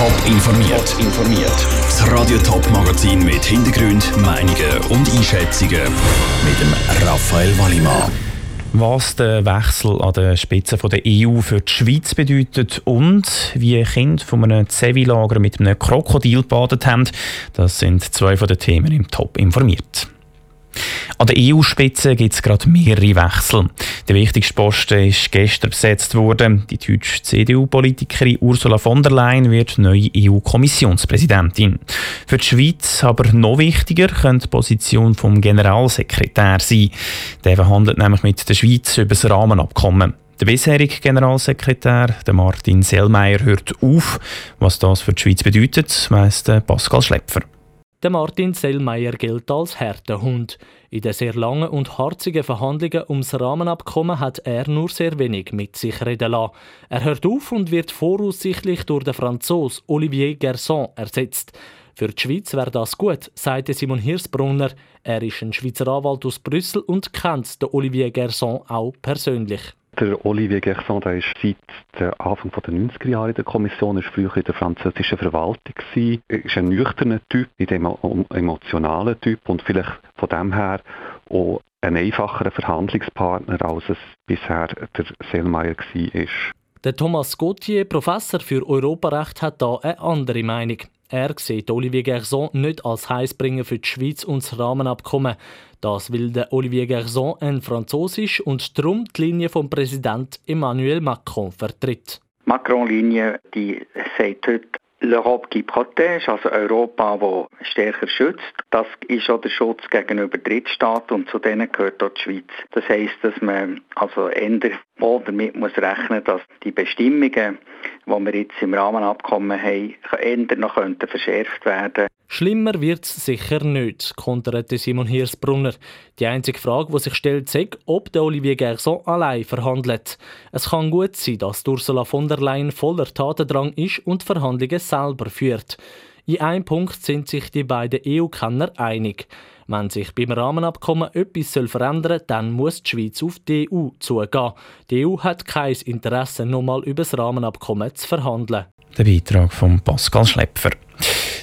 Top informiert. informiert. Das Radio Top Magazin mit Hintergrund, Meinungen und Einschätzungen mit dem Raphael Wallimann. Was der Wechsel an der Spitze der EU für die Schweiz bedeutet und wie Kinder von einem Zevi-Lager mit einem Krokodil gebadet haben, das sind zwei von den Themen im Top informiert. An der EU-Spitze gibt es gerade mehrere Wechsel. Der wichtigste Posten ist gestern besetzt worden. Die deutsche CDU-Politikerin Ursula von der Leyen wird neue EU-Kommissionspräsidentin. Für die Schweiz aber noch wichtiger könnte die Position vom Generalsekretär sein. Der verhandelt nämlich mit der Schweiz über das Rahmenabkommen. Der bisherige Generalsekretär, der Martin Sellmeier, hört auf. Was das für die Schweiz bedeutet, weiss Pascal Schlepfer. Der Martin Sellmeier gilt als Härtehund. In den sehr langen und harzigen Verhandlungen ums Rahmenabkommen hat er nur sehr wenig mit sich reden lassen. Er hört auf und wird voraussichtlich durch den Franzos Olivier Gerson ersetzt. Für die Schweiz wäre das gut, sagte Simon Hirsbrunner. Er ist ein Schweizer Anwalt aus Brüssel und kennt den Olivier Gerson auch persönlich. Der Olivier Gerson der ist seit Anfang der 90er Jahre in der Kommission, ist früher in der französischen Verwaltung gewesen, ist ein nüchterner Typ, ein emotionaler Typ und vielleicht von dem her auch ein einfacherer Verhandlungspartner, als es bisher der Selmayr war. Der Thomas Gauthier, Professor für Europarecht, hat da eine andere Meinung. Er sieht Olivier Gerson nicht als Heißbringer für die Schweiz und das Rahmenabkommen. Das will der Olivier Gerson ein Französisch und darum die Linie vom Präsident Emmanuel Macron vertritt. Macron-Linie, die sagt heute, L'Europe qui protège, also Europa, das stärker schützt. Das ist auch der Schutz gegenüber Drittstaaten und zu denen gehört auch die Schweiz. Das heisst, dass man also ändert damit muss rechnen, dass die Bestimmungen, die wir jetzt im Rahmenabkommen haben, ändern noch könnten verschärft werden. Schlimmer wird es sicher nicht, konterte Simon Hirsbrunner. Die einzige Frage, die sich stellt, ist, ob der Olivier Gerson allein verhandelt. Es kann gut sein, dass Ursula von der Leyen voller Tatendrang ist und Verhandlungen selber führt. In einem Punkt sind sich die beiden EU-Kenner einig. Wenn sich beim Rahmenabkommen etwas verändern soll, dann muss die Schweiz auf die EU zugehen. Die EU hat kein Interesse, nochmal über das Rahmenabkommen zu verhandeln. Der Beitrag von Pascal Schlepfer.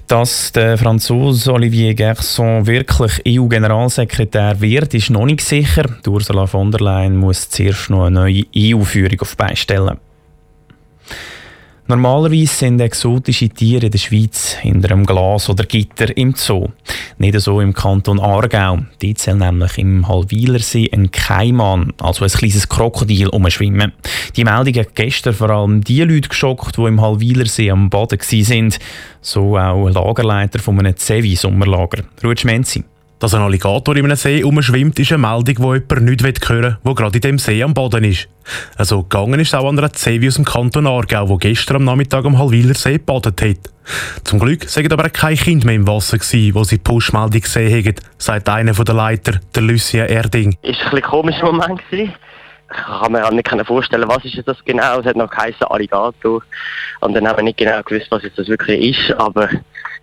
Dass der Franzose Olivier Gerson wirklich EU-Generalsekretär wird, ist noch nicht sicher. Ursula von der Leyen muss zuerst noch eine neue EU-Führung auf beistellen. Normalerweise sind exotische Tiere in der Schweiz hinter einem Glas oder Gitter im Zoo. Nicht so im Kanton Aargau. Die zählt nämlich im Halwilersee ein Kaiman, also ein kleines Krokodil, umschwimmen. Die Meldung hat gestern vor allem die Leute geschockt, die im Halwilersee am Boden waren. So auch Lagerleiter von einem Zevi-Sommerlager. Ruud Schmenzi. Dass ein Alligator in einem See umschwimmt, ist eine Meldung, die jemand nicht hören will, der gerade in dem See am Boden ist. Also gegangen ist auch an einer Zevi aus dem Kanton Aargau, die gestern am Nachmittag am Halwiler See gebadet hat. Zum Glück sagen aber kein Kind mehr im Wasser gewesen, wo sie die Pushmeldung gesehen haben, sagt einer der Leiter, der Lucia Erding. Ist ein bisschen komischer Moment gewesen. Ich kann mir nicht vorstellen, was ist das genau. Es hat noch geheißen Alligator. Und dann haben wir nicht genau gewusst, was das wirklich ist. Aber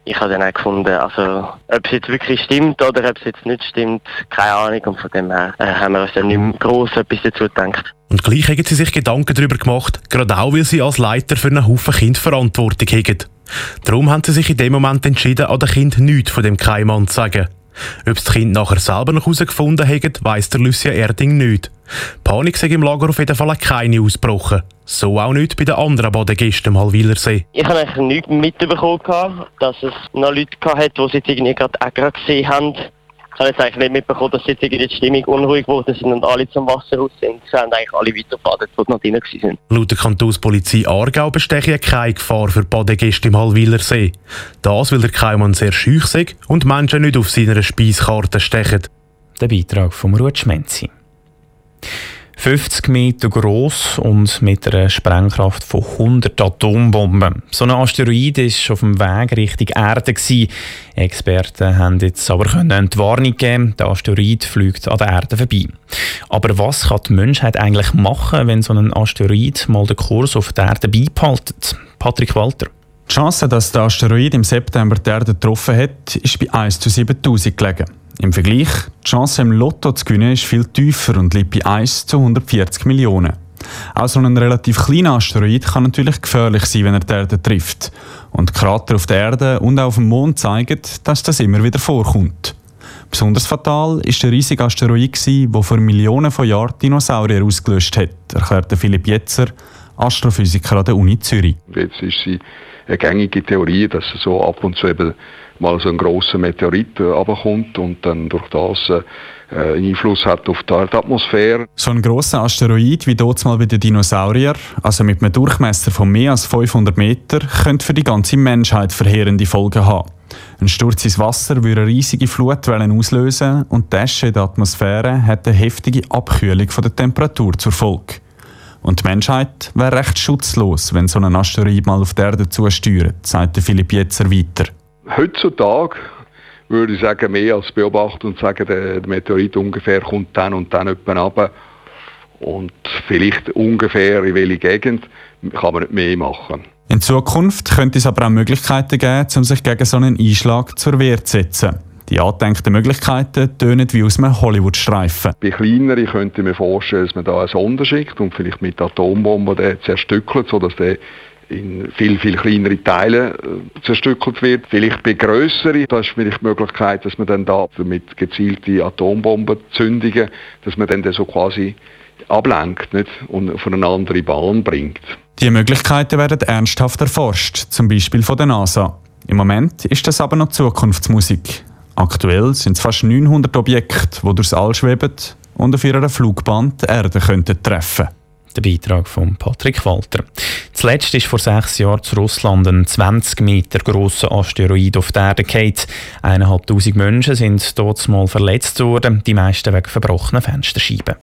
ich habe dann auch gefunden, also ob es jetzt wirklich stimmt oder ob es jetzt nicht stimmt, keine Ahnung. Und von dem her äh, haben wir uns dann nicht mehr gross etwas dazu gedacht. Und gleich haben sie sich Gedanken darüber gemacht, gerade auch, weil sie als Leiter für einen Haufen Kind Verantwortung haben. Darum haben sie sich in dem Moment entschieden, an den Kind nichts von dem Keimann zu sagen. Ob das Kind nachher selber noch herausgefunden hat, weiss der Lucia Erding nicht. Panik sei im Lager auf jeden Fall keine ausgebrochen. So auch nicht bei den anderen Badegästen am Halwilersee. Ich habe eigentlich nichts mitbekommen, dass es noch Leute gab, die sie irgendwie gerade auch gesehen haben. Ich habe jetzt eigentlich nicht mitbekommen, dass jetzt irgendwie die Stimmung unruhig wurde sind und alle zum Wasser raus sind. Sie haben eigentlich alle weitergefahren, die noch drin waren. Laut der Kantonspolizei Aargau bestehe keine Gefahr für Badegäste im Halwilersee. Das, weil der Keimann sehr schüch sei und Menschen nicht auf seiner Speiskarte stechen. Der Beitrag von Ruud Schmenzi. 50 Meter groß und mit einer Sprengkraft von 100 Atombomben. So ein Asteroid ist auf dem Weg Richtung Erde. Experten haben jetzt aber können Entwarnung geben. Der Asteroid fliegt an der Erde vorbei. Aber was kann die Menschheit eigentlich machen, wenn so ein Asteroid mal den Kurs auf der Erde beibehaltet? Patrick Walter. Die Chance, dass der Asteroid im September die Erde getroffen hat, ist bei 1 zu 7000 gelegen. Im Vergleich, die Chance im Lotto zu gewinnen ist viel tiefer und liegt bei 1 zu 140 Millionen. Auch so ein relativ kleiner Asteroid kann natürlich gefährlich sein, wenn er die Erde trifft. Und Krater auf der Erde und auch auf dem Mond zeigen, dass das immer wieder vorkommt. Besonders fatal ist der riesige Asteroid, der vor Millionen von Jahren Dinosaurier ausgelöscht hat, erklärte Philipp Jetzer, Astrophysiker an der Uni Zürich. Jetzt ist sie eine gängige Theorie, dass so ab und zu eben mal so ein grosser Meteorit runterkommt und dann durch das äh, Einfluss hat auf die Erdatmosphäre. So ein grosser Asteroid wie dort mal bei den Dinosauriern, also mit einem Durchmesser von mehr als 500 Meter, könnte für die ganze Menschheit verheerende Folgen haben. Ein Sturz ins Wasser würde riesige Flutwellen auslösen und die Asche in der Atmosphäre hat eine heftige Abkühlung von der Temperatur zur Folge. Und die Menschheit wäre recht schutzlos, wenn so ein Asteroid mal auf die Erde zusteuert, sagte Philipp Jetzer weiter. Heutzutage würde ich sagen, mehr als beobachten und sagen, der, Meteorit ungefähr kommt dann und dann etwa runter. Und vielleicht ungefähr in welche Gegend kann man nicht mehr machen. In Zukunft könnte es aber auch Möglichkeiten geben, um sich gegen so einen Einschlag zur Wehr zu setzen. Die angedenkten Möglichkeiten tönen wie aus einem Hollywood-Streifen. Bei kleineren könnte ich mir vorstellen, dass man da eine Sonde schickt und vielleicht mit Atombomben den zerstückelt, sodass der in viel, viel kleinere Teile äh, zerstückelt wird. Vielleicht bei grösseren, da ist vielleicht die Möglichkeit, dass man dann da mit gezielten Atombombenzündungen, dass man dann so quasi ablenkt nicht? und auf eine andere Bahn bringt. Die Möglichkeiten werden ernsthaft erforscht, zum Beispiel von der NASA. Im Moment ist das aber noch Zukunftsmusik. Aktuell sind es fast 900 Objekte, die durchs All schweben und auf ihrer Flugbahn die Erde könnten treffen der Beitrag von Patrick Walter. Zuletzt ist vor sechs Jahren zu Russland ein 20 Meter grosser Asteroid auf die Erde gefallen. Eineinhalbtausend Menschen sind dort mal verletzt worden, die meisten wegen verbrochener Fensterscheiben.